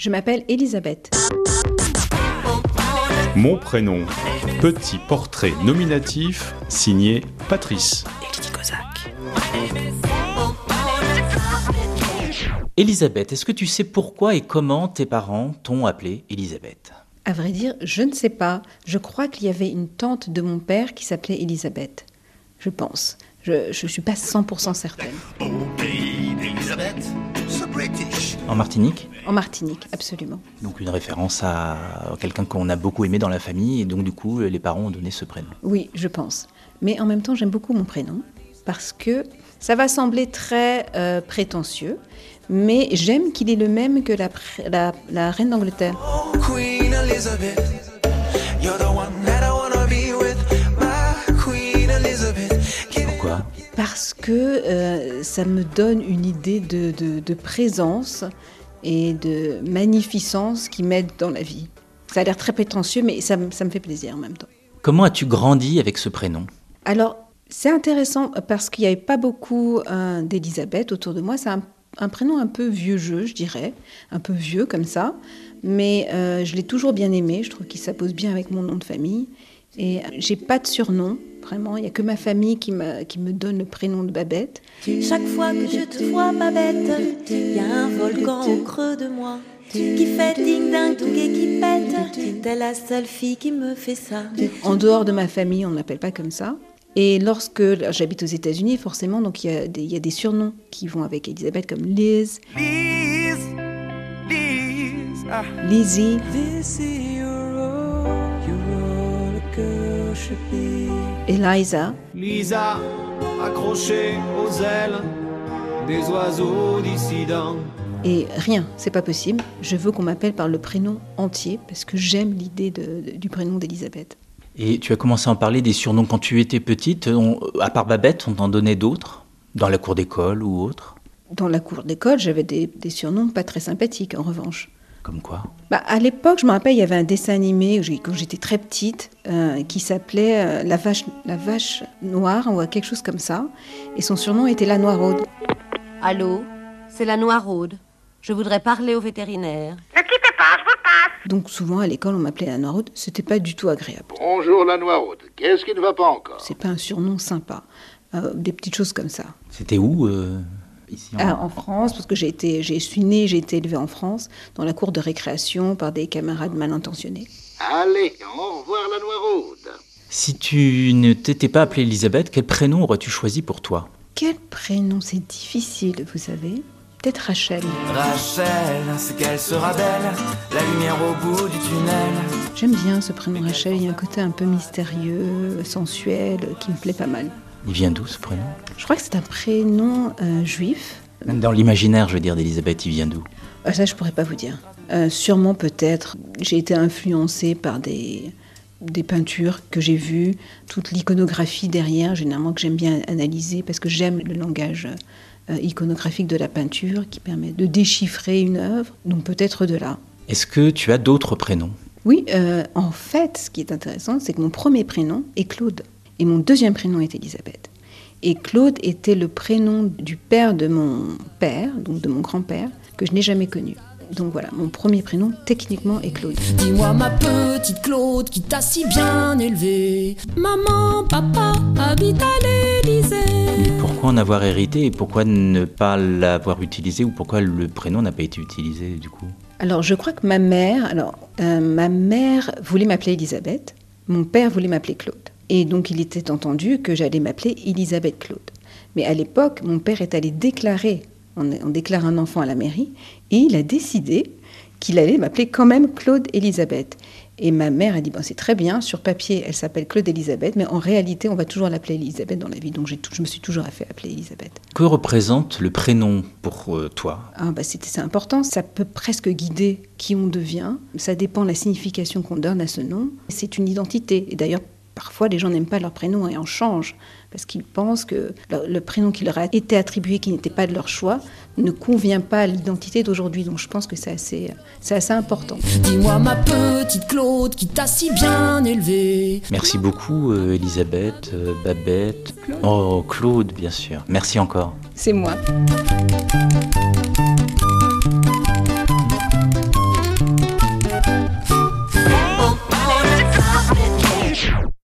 Je m'appelle Elisabeth. Mon prénom, petit portrait nominatif signé Patrice. Elisabeth, est-ce que tu sais pourquoi et comment tes parents t'ont appelée Elisabeth? À vrai dire, je ne sais pas. Je crois qu'il y avait une tante de mon père qui s'appelait Elisabeth. Je pense. Je ne suis pas 100% certaine. En Martinique En Martinique, absolument. Donc une référence à quelqu'un qu'on a beaucoup aimé dans la famille et donc du coup les parents ont donné ce prénom. Oui, je pense. Mais en même temps, j'aime beaucoup mon prénom parce que ça va sembler très euh, prétentieux, mais j'aime qu'il est le même que la, pr- la- la reine d'Angleterre. Queen Elizabeth, que euh, ça me donne une idée de, de- de présence et de magnificence qui m'aide dans la vie. Ça a l'air très prétentieux, mais ça, me- ça me fait plaisir en même temps. Comment as-tu grandi avec ce prénom? Alors, c'est intéressant parce qu'il n'y avait pas beaucoup euh, d'Elisabeth autour de moi. C'est un, un prénom un peu vieux jeu, je dirais, un peu vieux comme ça. Mais euh, je l'ai toujours bien aimé. Je trouve qu'il s'impose bien avec mon nom de famille. Et euh, j'ai pas de surnom, vraiment. Il n'y a que ma famille qui, me donne le prénom de Babette. Chaque fois que je te vois, Babette, y a un volcan au creux de moi qui fait ding ding dong et qui pète. T'es la seule fille qui me fait ça. En dehors de ma famille, on ne m'appelle pas comme ça. Et lorsque j'habite aux États-Unis, forcément, donc il y, a des- il y a des surnoms qui vont avec Elisabeth, comme Liz, Liz, Liz. Ah. Lizzie. This is your role, your role, a girl should be. Eliza, Lisa, accrochée aux ailes des oiseaux dissidents. Et rien, c'est pas possible. Je veux qu'on m'appelle par le prénom entier parce que j'aime l'idée du prénom d'Elisabeth. Et tu as commencé à en parler des surnoms quand tu étais petite. On- à part Babette, on t'en donnait d'autres Dans la cour d'école ou autre? Dans la cour d'école, j'avais des, des surnoms pas très sympathiques en revanche. Comme quoi? Bah, à l'époque, je me rappelle, il y avait un dessin animé quand j'étais très petite euh, qui s'appelait euh, la, vache, la vache noire ou quelque chose comme ça. Et son surnom était la Noiraude. Allô? C'est la Noiraude. Je voudrais parler au vétérinaire. Donc souvent à l'école, on m'appelait la Noiraude. C'était pas du tout agréable. Bonjour la Noiraude. Qu'est-ce qui ne va pas encore C'est pas un surnom sympa. Euh, des petites choses comme ça. C'était où euh, Ici en... Ah, en France, parce que j'ai été, j'ai suis née, j'ai été élevée en France, dans la cour de récréation par des camarades mal intentionnés. Allez, au revoir la Noiraude. Si tu ne t'étais pas appelée Elisabeth, quel prénom aurais-tu choisi pour toi? Quel prénom? C'est difficile, vous savez. Peut-être Rachel. Rachel, c'est qu'elle sera belle, la lumière au bout du tunnel. J'aime bien ce prénom Rachel. Il y a un côté un peu mystérieux, sensuel, qui me plaît pas mal. Il vient d'où ce prénom? Je crois que c'est un prénom euh, juif. Même dans l'imaginaire, je veux dire, d'Elisabeth, il vient d'où? Ah, ça, je pourrais pas vous dire. Euh, sûrement, peut-être. J'ai été influencée par des, des peintures que j'ai vues, toute l'iconographie derrière, généralement que j'aime bien analyser parce que j'aime le langage euh, iconographique de la peinture qui permet de déchiffrer une œuvre. Donc peut-être de là. Est-ce que tu as d'autres prénoms? Oui, euh, en fait, ce qui est intéressant, c'est que mon premier prénom est Claude et mon deuxième prénom est Elisabeth. Et Claude était le prénom du père de mon père, donc de mon grand-père, que je n'ai jamais connu. Donc voilà, mon premier prénom techniquement est Claude. Dis-moi ma petite Claude qui t'a si bien élevée. Maman, papa habite à l'Élysée. Mais Pourquoi en avoir hérité et pourquoi ne pas l'avoir utilisé ou pourquoi le prénom n'a pas été utilisé du coup? Alors je crois que ma mère, alors euh, ma mère voulait m'appeler Elisabeth, mon père voulait m'appeler Claude. Et donc il était entendu que j'allais m'appeler Elisabeth Claude. Mais à l'époque, mon père est allé déclarer, on, on déclare un enfant à la mairie, et il a décidé qu'il allait m'appeler quand même Claude Elisabeth. Et ma mère a dit, bon, c'est très bien, sur papier, elle s'appelle Claude Elisabeth, mais en réalité, on va toujours l'appeler Elisabeth dans la vie. Donc tout- je me suis toujours fait appeler Elisabeth. Que représente le prénom pour euh, toi? Ah bah c'est important, ça peut presque guider qui on devient. Ça dépend de la signification qu'on donne à ce nom. C'est une identité. Et d'ailleurs, parfois les gens n'aiment pas leur prénom et en changent parce qu'ils pensent que le, prénom qui leur a été attribué, qui n'était pas de leur choix, ne convient pas à l'identité d'aujourd'hui. Donc je pense que c'est assez, c'est assez important. Dis-moi ma petite Claude qui t'a si bien élevée. Merci beaucoup euh, Elisabeth, euh, Babette, oh Claude bien sûr. Merci encore. C'est moi.